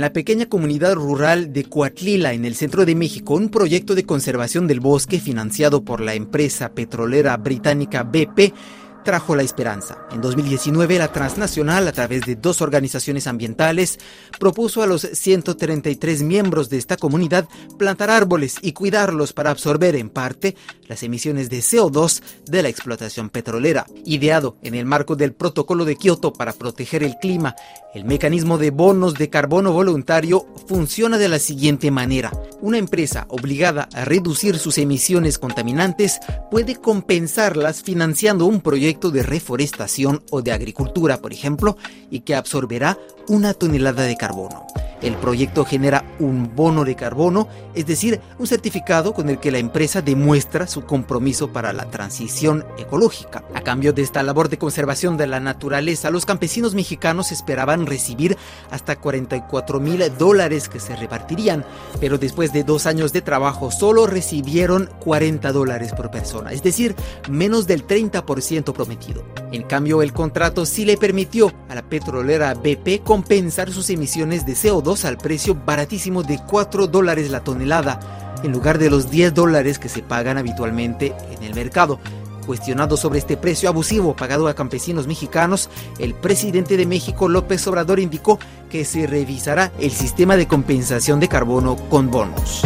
En la pequeña comunidad rural de Coatlila, en el centro de México, un proyecto de conservación del bosque financiado por la empresa petrolera británica BP trajo la esperanza. En 2019, la transnacional, a través de dos organizaciones ambientales, propuso a los 133 miembros de esta comunidad plantar árboles y cuidarlos para absorber en parte las emisiones de CO2 de la explotación petrolera. Ideado en el marco del protocolo de Kioto para proteger el clima, el mecanismo de bonos de carbono voluntario funciona de la siguiente manera. Una empresa obligada a reducir sus emisiones contaminantes puede compensarlas financiando un proyecto de reforestación o de agricultura, por ejemplo, y que absorberá una tonelada de carbono. El proyecto genera un bono de carbono, es decir, un certificado con el que la empresa demuestra su compromiso para la transición ecológica. A cambio de esta labor de conservación de la naturaleza, los campesinos mexicanos esperaban recibir hasta 44 mil dólares que se repartirían, pero después de dos años de trabajo solo recibieron 40 dólares por persona, es decir, menos del 30% prometido. En cambio, el contrato sí le permitió a la petrolera BP compensar sus emisiones de CO2 al precio baratísimo de 4 dólares la tonelada, en lugar de los 10 dólares que se pagan habitualmente en el mercado. Cuestionado sobre este precio abusivo pagado a campesinos mexicanos, el presidente de México, López Obrador, indicó que se revisará el sistema de compensación de carbono con bonos.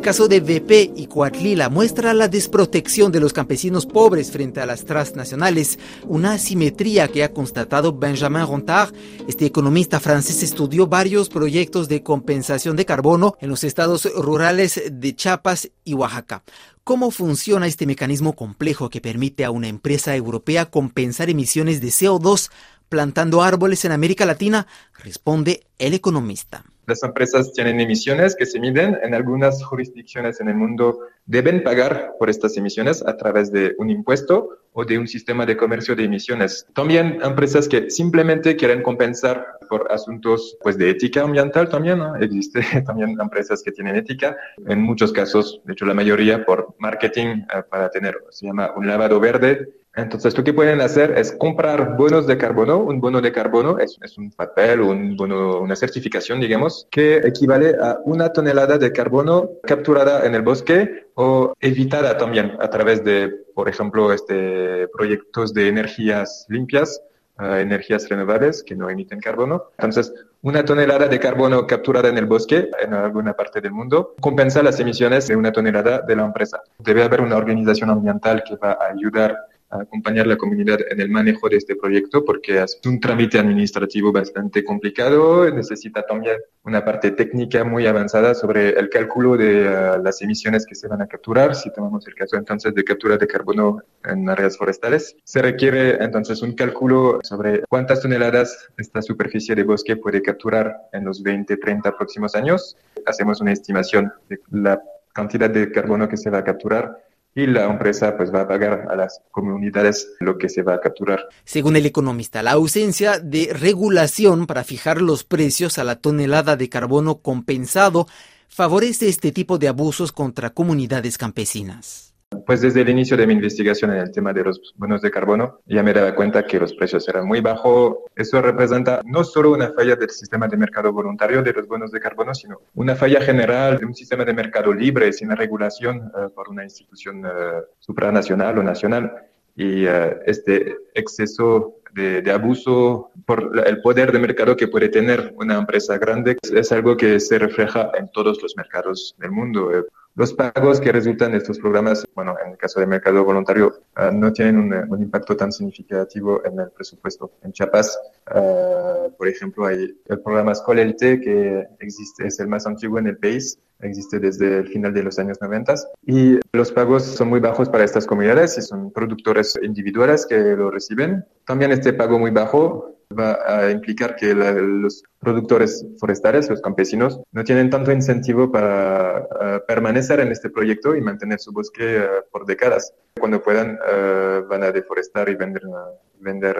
El caso de BP y Coatlila muestra la desprotección de los campesinos pobres frente a las transnacionales, una asimetría que ha constatado Benjamin Rontard. Este economista francés estudió varios proyectos de compensación de carbono en los estados rurales de Chiapas y Oaxaca. ¿Cómo funciona este mecanismo complejo que permite a una empresa europea compensar emisiones de CO2 plantando árboles en América Latina? Responde el economista. Las empresas tienen emisiones que se miden en algunas jurisdicciones en el mundo. Deben pagar por estas emisiones a través de un impuesto o de un sistema de comercio de emisiones. También empresas que simplemente quieren compensar por asuntos pues, de ética ambiental también. ¿no? Existe también empresas que tienen ética. En muchos casos, de hecho la mayoría por marketing eh, para tener, se llama un lavado verde entonces, lo que pueden hacer es comprar bonos de carbono. Un bono de carbono es, un papel, un bono, una certificación, digamos, que equivale a una tonelada de carbono capturada en el bosque o evitada también a través de, por ejemplo, este, proyectos de energías limpias, eh, energías renovables que no emiten carbono. Entonces, una tonelada de carbono capturada en el bosque en alguna parte del mundo compensa las emisiones de una tonelada de la empresa. Debe haber una organización ambiental que va a ayudar acompañar la comunidad en el manejo de este proyecto porque es un trámite administrativo bastante complicado, necesita también una parte técnica muy avanzada sobre el cálculo de uh, las emisiones que se van a capturar. Si tomamos el caso entonces de captura de carbono en áreas forestales, se requiere entonces un cálculo sobre cuántas toneladas esta superficie de bosque puede capturar en los 20, 30 próximos años. Hacemos una estimación de la cantidad de carbono que se va a capturar y la empresa pues va a pagar a las comunidades lo que se va a capturar. Según el economista, la ausencia de regulación para fijar los precios a la tonelada de carbono compensado favorece este tipo de abusos contra comunidades campesinas. Pues desde el inicio de mi investigación en el tema de los bonos de carbono, ya me daba cuenta que los precios eran muy bajos. Eso representa no solo una falla del sistema de mercado voluntario de los bonos de carbono, sino una falla general de un sistema de mercado libre, sin regulación eh, por una institución uh, supranacional o nacional. Y uh, este exceso de, de, abuso por el poder de mercado que puede tener una empresa grande es algo que se refleja en todos los mercados del mundo. Los pagos que resultan de estos programas, bueno, en el caso del mercado voluntario, uh, no tienen un, un, impacto tan significativo en el presupuesto. En Chiapas, uh, por ejemplo, hay el programa Escolelte, que existe, es el más antiguo en el país, existe desde el final de los años 90 y los pagos son muy bajos para estas comunidades y son productores individuales que lo reciben. También este pago muy bajo va a implicar que la, los productores forestales, los campesinos, no tienen tanto incentivo para permanecer en este proyecto y mantener su bosque eh, por décadas. Cuando puedan, uh, van a deforestar y vender, vender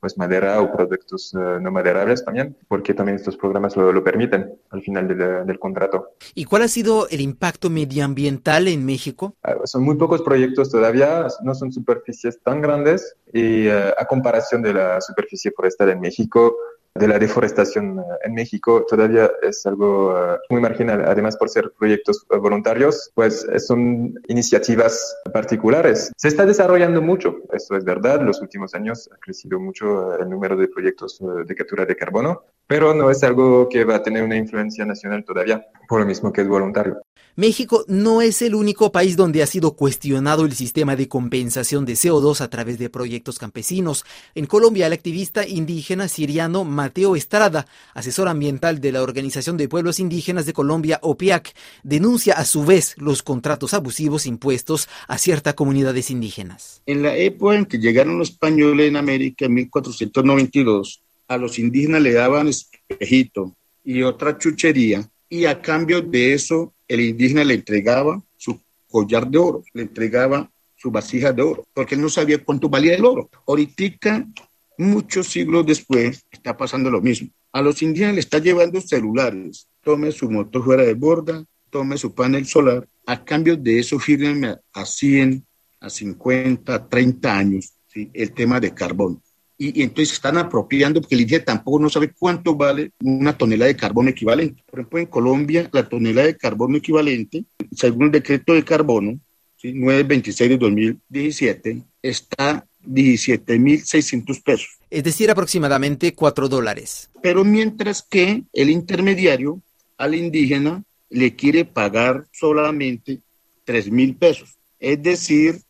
pues madera o productos no maderables también, porque también estos programas lo, lo permiten al final del, del, contrato. ¿Y cuál ha sido el impacto medioambiental en México? son muy pocos proyectos todavía, no son superficies tan grandes y a comparación de la superficie forestal en México, de la deforestación eh, en México todavía es algo eh, muy marginal. Además, por ser proyectos eh, voluntarios, pues son iniciativas particulares. Se está desarrollando mucho, esto es verdad. Los últimos años ha crecido mucho el número de proyectos de captura de carbono, pero no es algo que va a tener una influencia nacional todavía, por lo mismo que es voluntario. México no es el único país donde ha sido cuestionado el sistema de compensación de CO2 a través de proyectos campesinos. En Colombia, el activista indígena siriano Mateo Estrada, asesor ambiental de la Organización de Pueblos Indígenas de Colombia, OPIAC, denuncia a su vez los contratos abusivos impuestos a ciertas comunidades indígenas. En la época en que llegaron los españoles en América, en 1492, a los indígenas le daban espejito y otra chuchería, y a cambio de eso el indígena le entregaba su collar de oro, le entregaba su vasija de oro, porque él no sabía cuánto valía el oro. Ahorita, muchos siglos después, está pasando lo mismo. A los indígenas le está llevando celulares, tome su motor fuera de borda, tome su panel solar, a cambio de eso firme a 100, a 50, a 30 años el tema de carbón y, entonces están apropiando porque el INE tampoco no sabe cuánto vale una tonelada de carbono equivalente. Por ejemplo, en Colombia, la tonelada de carbono equivalente, según el decreto de carbono, 926 de 2017, está 17.600 pesos. Es decir, aproximadamente 4 dólares. Pero mientras que el intermediario al indígena le quiere pagar solamente 3 mil pesos, es decir,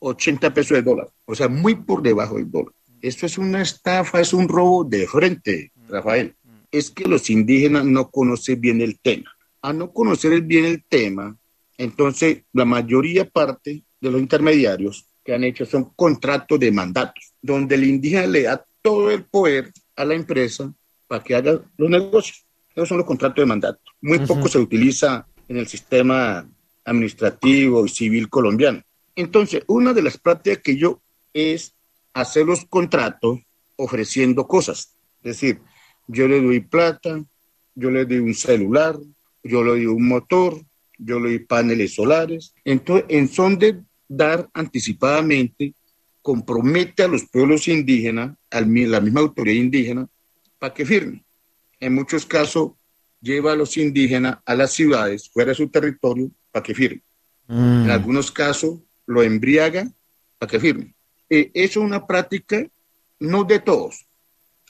0,80 pesos de dólar o sea, muy por debajo del dólar. Esto es una estafa, es un robo de frente, Rafael. Es que los indígenas no conocen bien el tema. A no conocer bien el tema, entonces la mayoría parte de los intermediarios que han hecho son contratos de mandatos, donde el indígena le da todo el poder a la empresa para que haga los negocios. Esos son los contratos de mandato. Muy poco se utiliza en el sistema administrativo y civil colombiano. Entonces, una de las prácticas que yo es hacer los contratos ofreciendo cosas. Es decir, yo le doy plata, yo le doy un celular, yo le doy un motor, yo le doy paneles solares. Entonces, en son de dar anticipadamente, compromete a los pueblos indígenas, a la misma autoridad indígena, para que firme. En muchos casos, lleva a los indígenas a las ciudades, fuera de su territorio, para que firme. En mm. algunos casos, lo embriaga para que firme. Eh, es una práctica no de todos.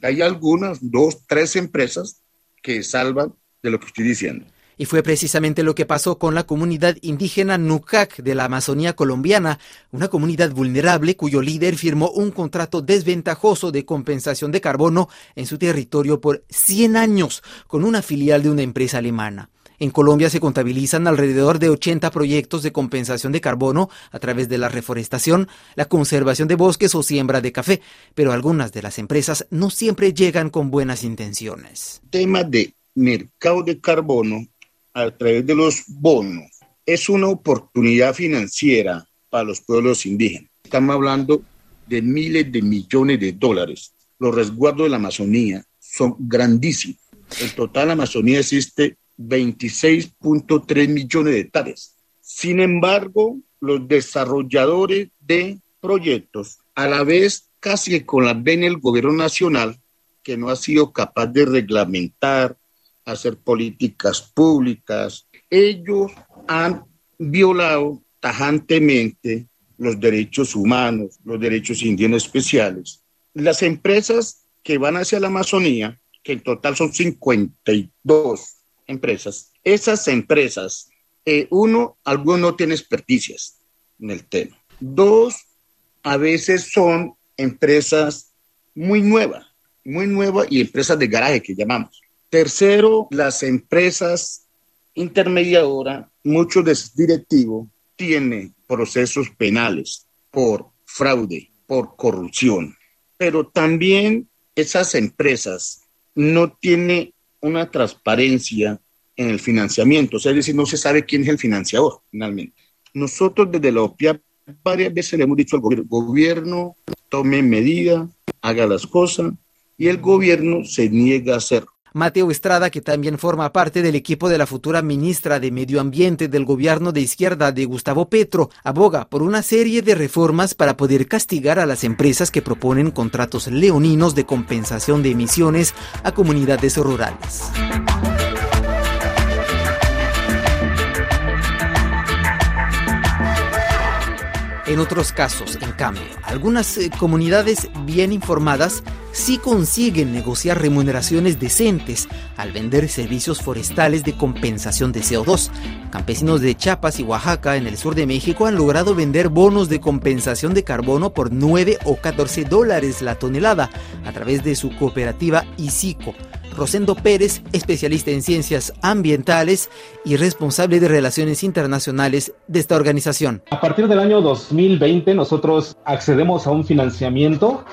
Hay algunas, dos, tres empresas que salvan de lo que estoy diciendo. Y fue precisamente lo que pasó con la comunidad indígena Nucac de la Amazonía colombiana, una comunidad vulnerable cuyo líder firmó un contrato desventajoso de compensación de carbono en su territorio por 100 años con una filial de una empresa alemana. En Colombia se contabilizan alrededor de 80 proyectos de compensación de carbono a través de la reforestación, la conservación de bosques o siembra de café, pero algunas de las empresas no siempre llegan con buenas intenciones. Tema de mercado de carbono a través de los bonos es una oportunidad financiera para los pueblos indígenas. Estamos hablando de miles de millones de dólares. Los resguardos de la Amazonía son grandísimos. En total, la Amazonía existe 26.3 millones de hectáreas. Sin embargo, los desarrolladores de proyectos, a la vez casi con la ven el gobierno nacional, que no ha sido capaz de reglamentar, hacer políticas públicas, ellos han violado tajantemente los derechos humanos, los derechos indígenas especiales. Las empresas que van hacia la Amazonía, que en total son 52, empresas, esas empresas, eh, uno, algunos no tienen experticias en el tema. Dos, a veces son empresas muy nuevas, muy nuevas y empresas de garaje que llamamos. Tercero, las empresas intermediadoras, muchos de sus directivos tienen procesos penales por fraude, por corrupción, pero también esas empresas no tienen una transparencia en el financiamiento, o sea, es decir, no se sabe quién es el financiador finalmente. Nosotros desde la OPIA varias veces le hemos dicho al gobierno, gobierno, tome medida, haga las cosas, y el gobierno se niega a hacerlo. Mateo Estrada, que también forma parte del equipo de la futura ministra de Medio Ambiente del gobierno de izquierda de Gustavo Petro, aboga por una serie de reformas para poder castigar a las empresas que proponen contratos leoninos de compensación de emisiones a comunidades rurales. En otros casos, en cambio, algunas eh, comunidades bien informadas sí consiguen negociar remuneraciones decentes al vender servicios forestales de compensación de CO2. Campesinos de Chiapas y Oaxaca en el sur de México han logrado vender bonos de compensación de carbono por 9 o 14 dólares la tonelada a través de su cooperativa ICICO. Rosendo Pérez, especialista en ciencias ambientales y responsable de relaciones internacionales de esta organización. A partir del año 2020 nosotros accedemos a un financiamiento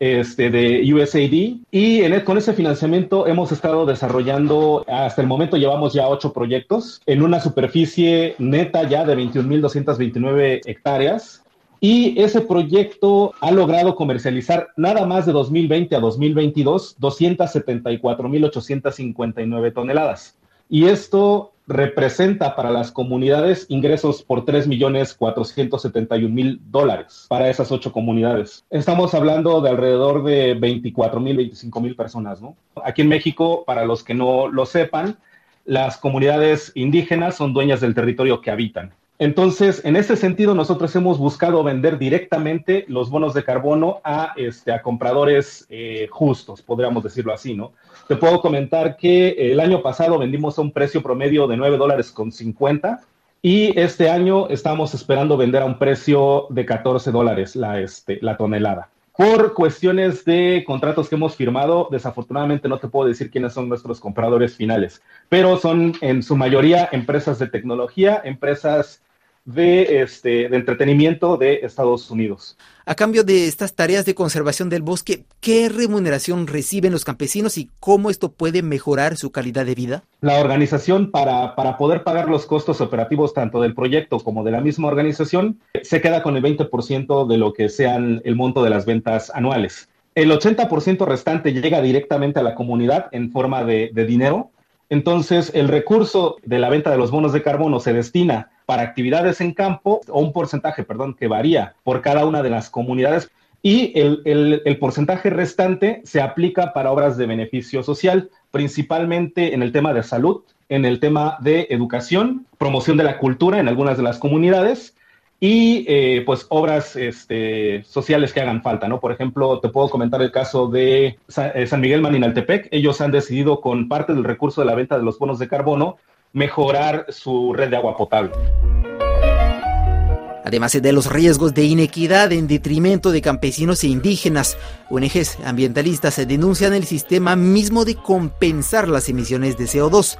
este, de USAID y en, con ese financiamiento hemos estado desarrollando, hasta el momento llevamos ya ocho proyectos en una superficie neta ya de 21.229 hectáreas y ese proyecto ha logrado comercializar nada más de 2020 a 2022 274.859 toneladas. Y esto representa para las comunidades ingresos por 3.471.000 dólares para esas ocho comunidades. Estamos hablando de alrededor de 24.000, 25.000 personas, ¿no? Aquí en México, para los que no lo sepan, las comunidades indígenas son dueñas del territorio que habitan. Entonces, en ese sentido, nosotros hemos buscado vender directamente los bonos de carbono a, este, compradores eh, justos, podríamos decirlo así, ¿no? Te puedo comentar que el año pasado vendimos a un precio promedio de 9 dólares con 50 y este año estamos esperando vender a un precio de 14 dólares la, este, la tonelada. Por cuestiones de contratos que hemos firmado, desafortunadamente no te puedo decir quiénes son nuestros compradores finales, pero son en su mayoría empresas de tecnología, empresas de, este, de entretenimiento de Estados Unidos. A cambio de estas tareas de conservación del bosque, ¿qué remuneración reciben los campesinos y cómo esto puede mejorar su calidad de vida? La organización, para, para poder pagar los costos operativos tanto del proyecto como de la misma organización, se queda con el 20% de lo que sean el monto de las ventas anuales. El 80% restante llega directamente a la comunidad en forma de, de dinero. Entonces, el recurso de la venta de los bonos de carbono se destina para actividades en campo, o un porcentaje, perdón, que varía por cada una de las comunidades, y el, el, porcentaje restante se aplica para obras de beneficio social, principalmente en el tema de salud, en el tema de educación, promoción de la cultura en algunas de las comunidades y eh, pues obras este, sociales que hagan falta, ¿no? Por ejemplo, te puedo comentar el caso de eh, San Miguel Maninaltepec. Ellos han decidido con parte del recurso de la venta de los bonos de carbono mejorar su red de agua potable. Además de los riesgos de inequidad en detrimento de campesinos e indígenas, ONGs ambientalistas denuncian el sistema mismo de compensar las emisiones de CO2.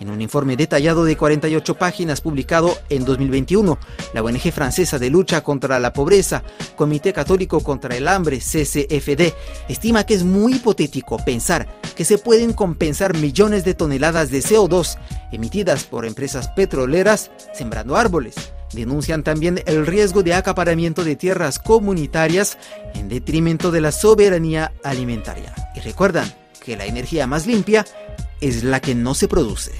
En un informe detallado de 48 páginas publicado en 2021, la ONG francesa de lucha contra la pobreza, Comité Católico contra el Hambre, CCFD, estima que es muy hipotético pensar que se pueden compensar millones de toneladas de CO2 emitidas por empresas petroleras sembrando árboles. Denuncian también el riesgo de acaparamiento de tierras comunitarias en detrimento de la soberanía alimentaria. Y recuerdan que la energía más limpia es la que no se produce.